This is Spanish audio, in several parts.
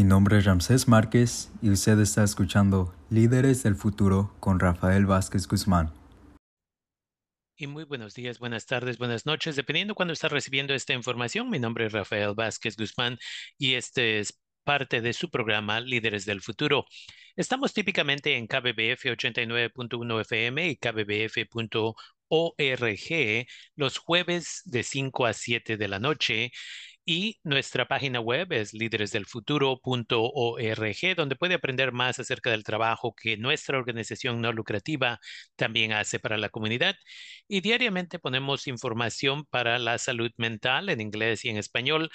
Mi nombre es Ramsés Márquez y usted está escuchando Líderes del Futuro con Rafael Vázquez Guzmán. Y muy buenos días, buenas tardes, buenas noches, dependiendo cuando está recibiendo esta información. Mi nombre es Rafael Vázquez Guzmán y este es parte de su programa Líderes del Futuro. Estamos típicamente en KBBF 89.1 FM y KBBF.org los jueves de 5 a 7 de la noche y nuestra página web es líderesdelfuturo.org, donde puede aprender más acerca del trabajo que nuestra organización no lucrativa también hace para la comunidad. Y diariamente ponemos información para la salud mental en inglés y en español.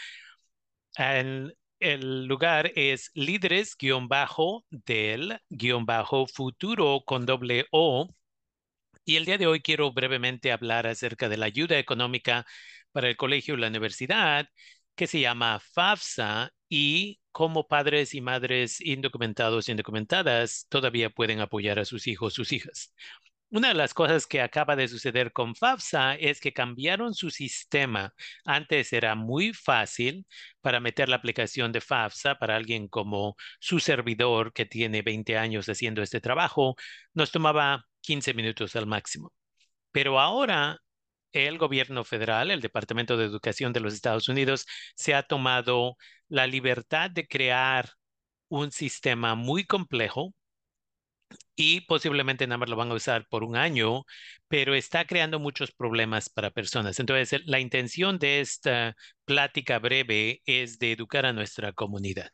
El, el lugar es líderes-del-futuro con doble O. Y el día de hoy quiero brevemente hablar acerca de la ayuda económica para el colegio y la universidad que se llama FAFSA y cómo padres y madres indocumentados e indocumentadas todavía pueden apoyar a sus hijos, sus hijas. Una de las cosas que acaba de suceder con FAFSA es que cambiaron su sistema. Antes era muy fácil para meter la aplicación de FAFSA para alguien como su servidor que tiene 20 años haciendo este trabajo. Nos tomaba 15 minutos al máximo. Pero ahora el gobierno federal, el Departamento de Educación de los Estados Unidos, se ha tomado la libertad de crear un sistema muy complejo y posiblemente nada más lo van a usar por un año, pero está creando muchos problemas para personas. Entonces, la intención de esta plática breve es de educar a nuestra comunidad.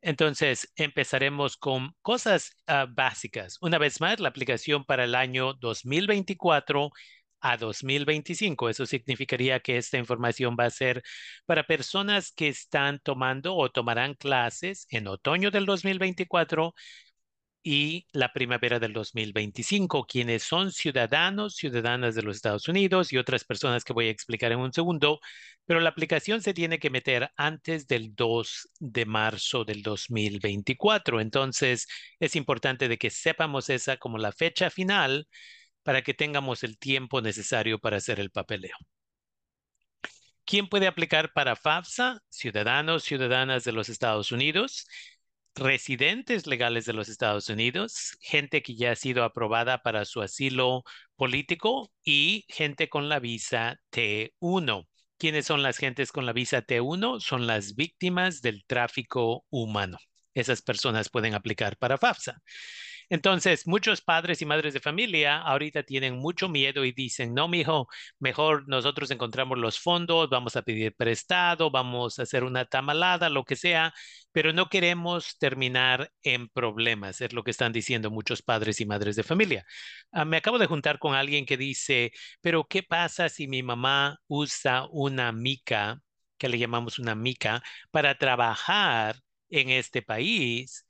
Entonces, empezaremos con cosas ah, básicas. Una vez más, la aplicación para el año 2024 a 2025. Eso significaría que esta información va a ser para personas que están tomando o tomarán clases en otoño del 2024 y la primavera del 2025, quienes son ciudadanos, ciudadanas de los Estados Unidos y otras personas que voy a explicar en un segundo, pero la aplicación se tiene que meter antes del 2 de marzo del 2024. Entonces, es importante de que sepamos esa como la fecha final para que tengamos el tiempo necesario para hacer el papeleo. ¿Quién puede aplicar para FAFSA? Ciudadanos, ciudadanas de los Estados Unidos, residentes legales de los Estados Unidos, gente que ya ha sido aprobada para su asilo político y gente con la visa T1. ¿Quiénes son las gentes con la visa T1? Son las víctimas del tráfico humano. Esas personas pueden aplicar para FAFSA. Entonces, muchos padres y madres de familia ahorita tienen mucho miedo y dicen, no, mijo, mejor nosotros encontramos los fondos, vamos a pedir prestado, vamos a hacer una tamalada, lo que sea, pero no queremos terminar en problemas, es lo que están diciendo muchos padres y madres de familia. Ah, me acabo de juntar con alguien que dice, pero ¿qué pasa si mi mamá usa una mica, que le llamamos una mica, para trabajar en este país?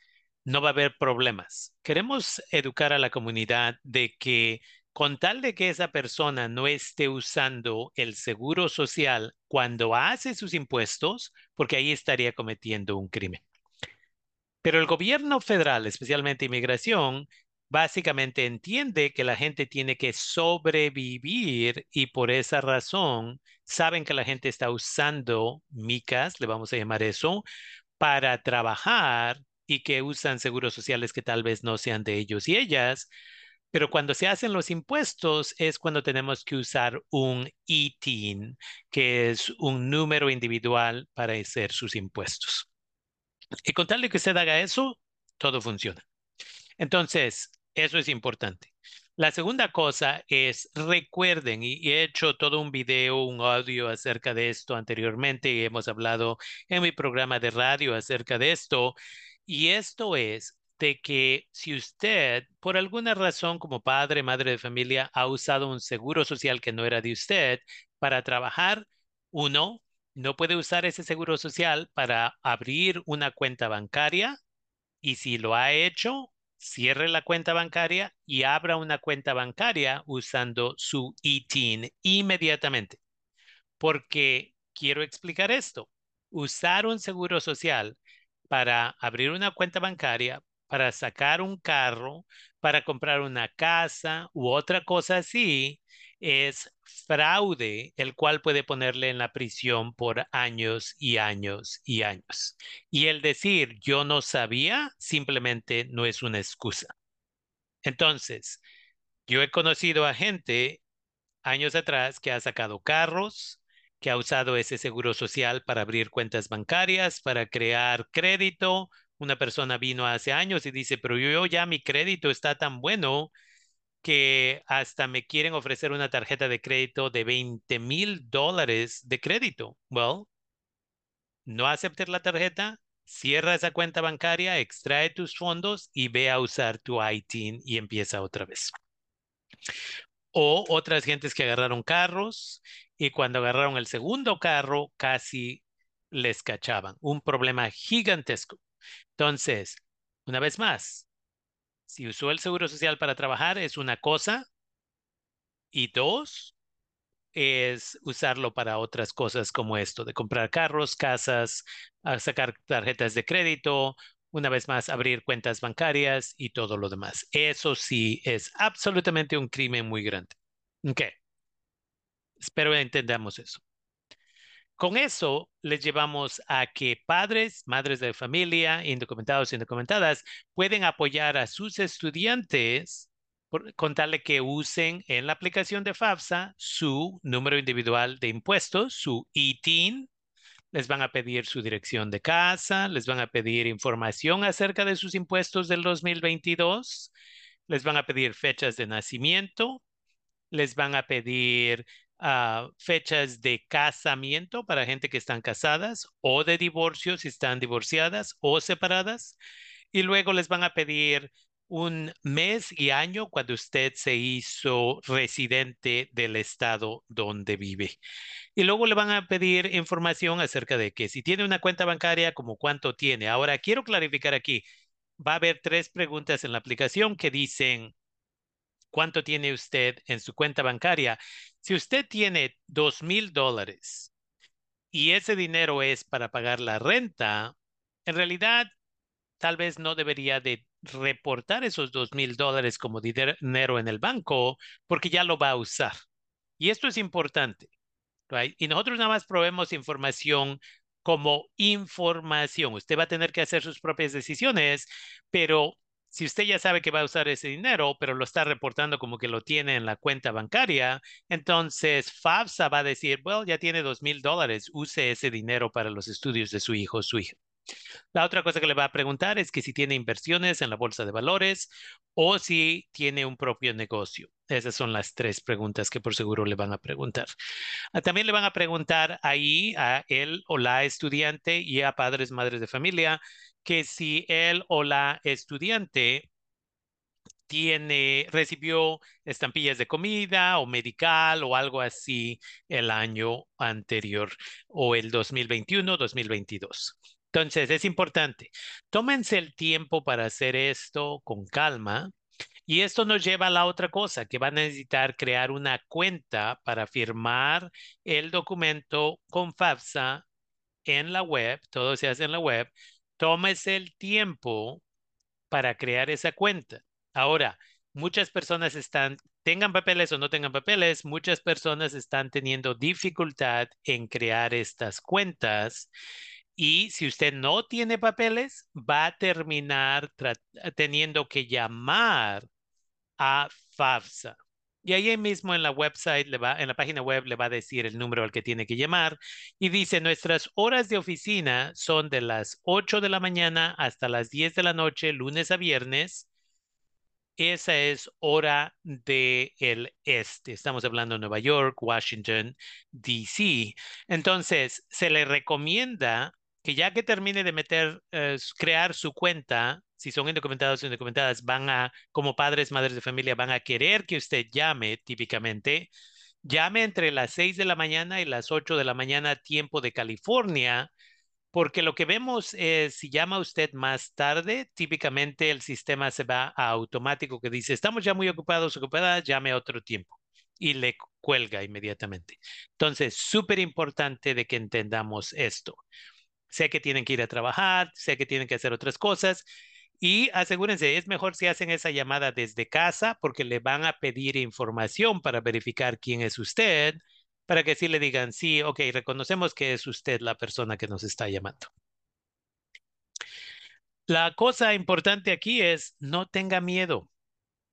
No va a haber problemas. Queremos educar a la comunidad de que con tal de que esa persona no esté usando el seguro social cuando hace sus impuestos, porque ahí estaría cometiendo un crimen. Pero el gobierno federal, especialmente inmigración, básicamente entiende que la gente tiene que sobrevivir y por esa razón saben que la gente está usando micas, le vamos a llamar eso, para trabajar y que usan seguros sociales que tal vez no sean de ellos y ellas, pero cuando se hacen los impuestos es cuando tenemos que usar un ITIN, que es un número individual para hacer sus impuestos. Y con tal de que usted haga eso, todo funciona. Entonces, eso es importante. La segunda cosa es, recuerden, y he hecho todo un video, un audio acerca de esto anteriormente, y hemos hablado en mi programa de radio acerca de esto, y esto es de que si usted, por alguna razón como padre, madre de familia, ha usado un seguro social que no era de usted para trabajar, uno, no puede usar ese seguro social para abrir una cuenta bancaria y si lo ha hecho, cierre la cuenta bancaria y abra una cuenta bancaria usando su ITIN inmediatamente. Porque quiero explicar esto. Usar un seguro social para abrir una cuenta bancaria, para sacar un carro, para comprar una casa u otra cosa así, es fraude, el cual puede ponerle en la prisión por años y años y años. Y el decir yo no sabía simplemente no es una excusa. Entonces, yo he conocido a gente años atrás que ha sacado carros, que ha usado ese seguro social para abrir cuentas bancarias, para crear crédito. Una persona vino hace años y dice, pero yo ya mi crédito está tan bueno que hasta me quieren ofrecer una tarjeta de crédito de 20 mil dólares de crédito. Well, no aceptes la tarjeta, cierra esa cuenta bancaria, extrae tus fondos y ve a usar tu ITIN y empieza otra vez. O otras gentes que agarraron carros y cuando agarraron el segundo carro casi les cachaban. Un problema gigantesco. Entonces, una vez más, si usó el seguro social para trabajar es una cosa y dos es usarlo para otras cosas como esto, de comprar carros, casas, sacar tarjetas de crédito, una vez más abrir cuentas bancarias y todo lo demás. Eso sí es absolutamente un crimen muy grande. Ok. Espero entendamos eso. Con eso les llevamos a que padres, madres de familia, indocumentados e indocumentadas pueden apoyar a sus estudiantes por contarle que usen en la aplicación de FAFSA su número individual de impuestos, su ITIN. Les van a pedir su dirección de casa, les van a pedir información acerca de sus impuestos del 2022, les van a pedir fechas de nacimiento, les van a pedir fechas de casamiento para gente que están casadas o de divorcio si están divorciadas o separadas. Y luego les van a pedir un mes y año cuando usted se hizo residente del estado donde vive. Y luego le van a pedir información acerca de que si tiene una cuenta bancaria, como cuánto tiene. Ahora, quiero clarificar aquí, va a haber tres preguntas en la aplicación que dicen, ¿cuánto tiene usted en su cuenta bancaria? Si usted tiene dos mil dólares y ese dinero es para pagar la renta, en realidad tal vez no debería de reportar esos dos mil dólares como dinero en el banco porque ya lo va a usar. Y esto es importante. Y nosotros nada más probemos información como información. Usted va a tener que hacer sus propias decisiones, pero si usted ya sabe que va a usar ese dinero, pero lo está reportando como que lo tiene en la cuenta bancaria, entonces FAFSA va a decir, bueno, ya tiene dos mil dólares, use ese dinero para los estudios de su hijo o su hija. La otra cosa que le va a preguntar es que si tiene inversiones en la bolsa de valores o si tiene un propio negocio. Esas son las tres preguntas que por seguro le van a preguntar. Ah, también le van a preguntar ahí a él o la estudiante y a padres, madres de familia, que si él o la estudiante tiene, recibió estampillas de comida o medical o algo así el año anterior o el 2021, 2022. Entonces, es importante. Tómense el tiempo para hacer esto con calma. Y esto nos lleva a la otra cosa, que van a necesitar crear una cuenta para firmar el documento con FAFSA en la web, todo se hace en la web. Tómese el tiempo para crear esa cuenta. Ahora, muchas personas están, tengan papeles o no tengan papeles, muchas personas están teniendo dificultad en crear estas cuentas y si usted no tiene papeles, va a terminar teniendo que llamar a FAFSA. Y ahí mismo en la website, en la página web le va a decir el número al que tiene que llamar. Y dice, nuestras horas de oficina son de las 8 de la mañana hasta las 10 de la noche, lunes a viernes. Esa es hora del el este. Estamos hablando de Nueva York, Washington, D.C. Entonces, se le recomienda que ya que termine de meter, eh, crear su cuenta, si son indocumentados o indocumentadas, van a, como padres, madres de familia, van a querer que usted llame típicamente, llame entre las 6 de la mañana y las 8 de la mañana, tiempo de California, porque lo que vemos es, si llama usted más tarde, típicamente el sistema se va a automático que dice, estamos ya muy ocupados, ocupadas, llame otro tiempo y le cuelga inmediatamente. Entonces, súper importante de que entendamos esto. Sé que tienen que ir a trabajar, sé que tienen que hacer otras cosas Y asegúrense, es mejor si hacen esa llamada desde casa porque le van a pedir información para verificar quién es usted, para que sí le digan, sí, ok, reconocemos que es usted la persona que nos está llamando. La cosa importante aquí es no tenga miedo,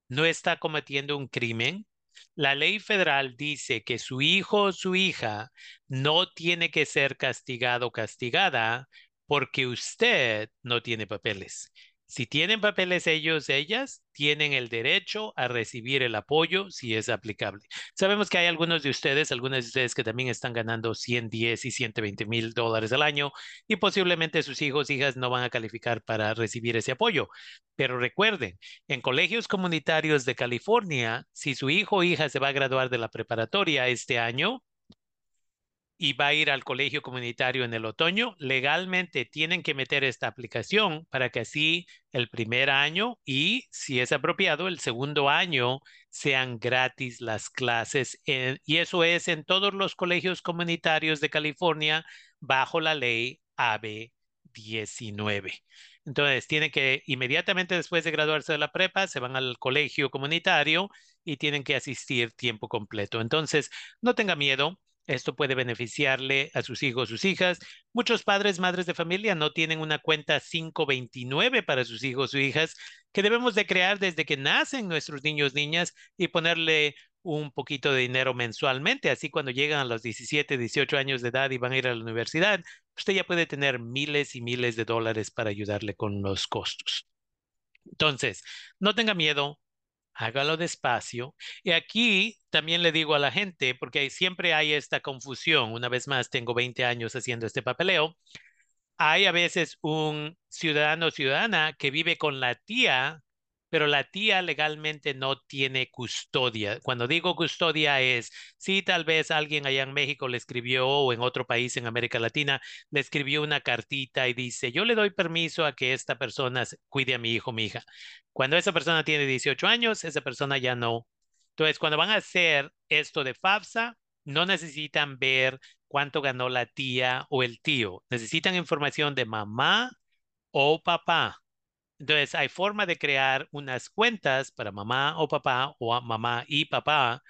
no está cometiendo un crimen. La ley federal dice que su hijo o su hija no tiene que ser castigado o castigada porque usted no tiene papeles. Si tienen papeles ellos, ellas, tienen el derecho a recibir el apoyo si es aplicable. Sabemos que hay algunos de ustedes, algunas de ustedes que también están ganando 110 y 120 mil dólares al año y posiblemente sus hijos, hijas no van a calificar para recibir ese apoyo. Pero recuerden, en colegios comunitarios de California, si su hijo o hija se va a graduar de la preparatoria este año, y va a ir al colegio comunitario en el otoño, legalmente tienen que meter esta aplicación para que así el primer año y, si es apropiado, el segundo año sean gratis las clases. y eso es en todos los colegios comunitarios de California bajo la ley AB 19. Entonces, tienen que inmediatamente después de graduarse de la prepa, se van al colegio comunitario y tienen que asistir tiempo completo. Entonces, no tenga miedo esto puede beneficiarle a sus hijos, sus hijas. Muchos padres, madres de familia no tienen una cuenta 529 para sus hijos o hijas que debemos de crear desde que nacen nuestros niños, niñas y ponerle un poquito de dinero mensualmente. Así cuando llegan a los 17, 18 años de edad y van a ir a la universidad, usted ya puede tener miles y miles de dólares para ayudarle con los costos. Entonces, no tenga miedo, hágalo despacio. Y aquí también le digo a la gente, porque siempre hay esta confusión, una vez más, tengo 20 años haciendo este papeleo, hay a veces un ciudadano o ciudadana que vive con la tía pero la tía legalmente no tiene custodia. Cuando digo custodia es, si tal vez alguien allá en México le escribió o en otro país en América Latina le escribió una cartita y dice, yo le doy permiso a que esta persona cuide a mi hijo, mi hija. Cuando esa persona tiene 18 años, esa persona ya no. Entonces, cuando van a hacer esto de FAFSA, no necesitan ver cuánto ganó la tía o el tío. Necesitan información de mamá o papá. Entonces, hay forma de crear unas cuentas para mamá o papá o mamá y papá,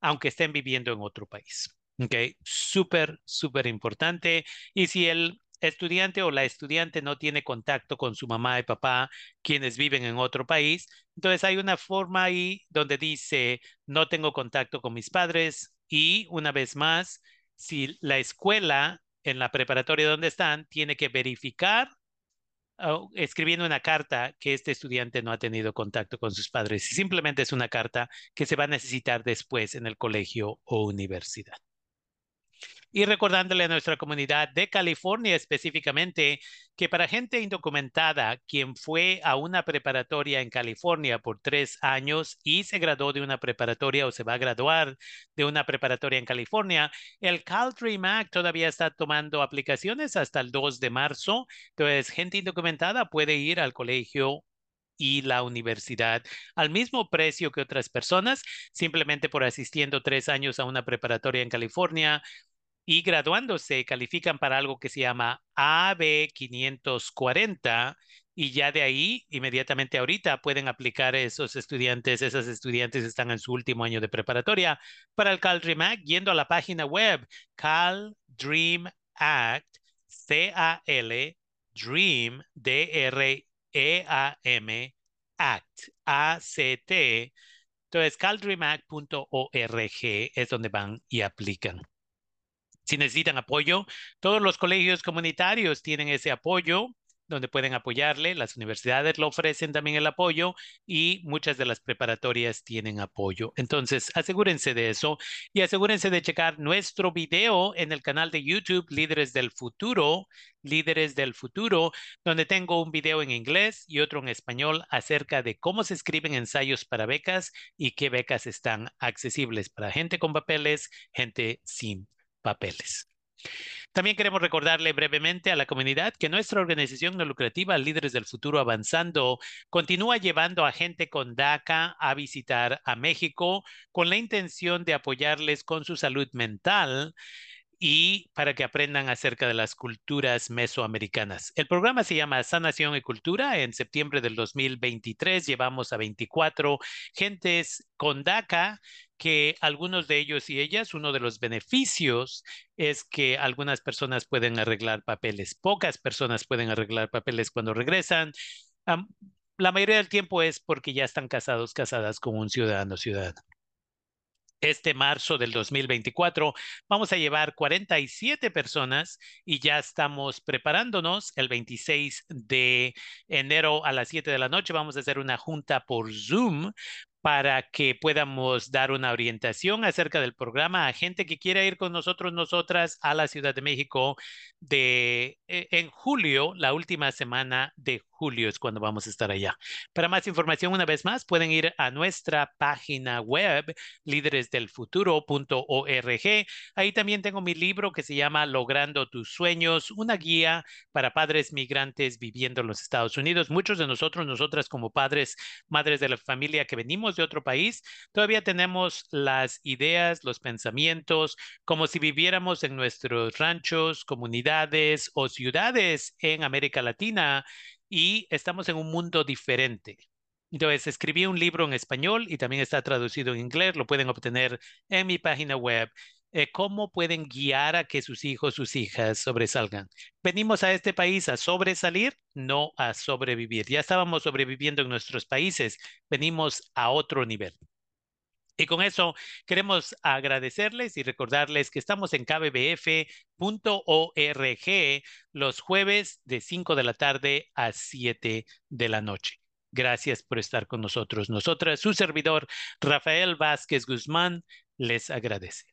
aunque estén viviendo en otro país. ¿Ok? Súper, súper importante. Y si el estudiante o la estudiante no tiene contacto con su mamá y papá, quienes viven en otro país, entonces hay una forma ahí donde dice, no tengo contacto con mis padres y una vez más, si la escuela en la preparatoria donde están tiene que verificar escribiendo una carta que este estudiante no ha tenido contacto con sus padres simplemente es una carta que se va a necesitar después en el colegio o universidad. Y recordándole a nuestra comunidad de California específicamente que para gente indocumentada, quien fue a una preparatoria en California por tres años y se graduó de una preparatoria o se va a graduar de una preparatoria en California, el CalDream Act todavía está tomando aplicaciones hasta el 2 de marzo. Entonces, gente indocumentada puede ir al colegio y la universidad al mismo precio que otras personas, simplemente por asistiendo tres años a una preparatoria en California y graduándose califican para algo que se llama AB 540 y ya de ahí, inmediatamente ahorita, pueden aplicar esos estudiantes, esas estudiantes están en su último año de preparatoria para el Cal Dream Act, yendo a la página web Cal Dream Act, C-A-L, Dream, D-R-E-A-M, Act, A-C-T. Entonces, caldreamact.org es donde van y aplican si necesitan apoyo. Todos los colegios comunitarios tienen ese apoyo donde pueden apoyarle. Las universidades lo ofrecen también el apoyo y muchas de las preparatorias tienen apoyo. Entonces, asegúrense de eso y asegúrense de checar nuestro video en el canal de YouTube Líderes del Futuro, Líderes del Futuro, donde tengo un video en inglés y otro en español acerca de cómo se escriben ensayos para becas y qué becas están accesibles para gente con papeles, gente sin papeles. También queremos recordarle brevemente a la comunidad que nuestra organización no lucrativa Líderes del Futuro Avanzando continúa llevando a gente con DACA a visitar a México con la intención de apoyarles con su salud mental y para que aprendan acerca de las culturas mesoamericanas. El programa se llama Sanación y Cultura. En septiembre del 2023 llevamos a 24 gentes con DACA que algunos de ellos y ellas, uno de los beneficios es que algunas personas pueden arreglar papeles, pocas personas pueden arreglar papeles cuando regresan. La mayoría del tiempo es porque ya están casados, casadas con un ciudadano, ciudadano este marzo del 2024. Vamos a llevar 47 personas y ya estamos preparándonos. El 26 de enero a las 7 de la noche vamos a hacer una junta por Zoom para que podamos dar una orientación acerca del programa a gente que quiera ir con nosotros, nosotras, a la Ciudad de México de, e, en julio, la última semana de julio es cuando vamos a estar allá. Para más información, una vez más, pueden ir a nuestra página web, líderesdelfuturo.org. Ahí también tengo mi libro que se llama Logrando tus sueños, una guía para padres migrantes viviendo en los Estados Unidos. Muchos de nosotros, nosotras como padres, madres de la familia que venimos de otro país, todavía tenemos las ideas, los pensamientos, como si viviéramos en nuestros ranchos, comunidades o ciudades en América Latina y estamos en un mundo diferente. Entonces, escribí un libro en español y también está traducido en inglés. Lo pueden obtener en mi página web. Eh, ¿Cómo pueden guiar a que sus hijos, sus hijas sobresalgan? Venimos a este país a sobresalir, no a sobrevivir. Ya estábamos sobreviviendo en nuestros países. Venimos a otro nivel. Y con eso queremos agradecerles y recordarles que estamos en kbbf.org los jueves de 5 de la tarde a 7 de la noche. Gracias por estar con nosotros. Nosotras, su servidor, Rafael Vázquez Guzmán, les agradece.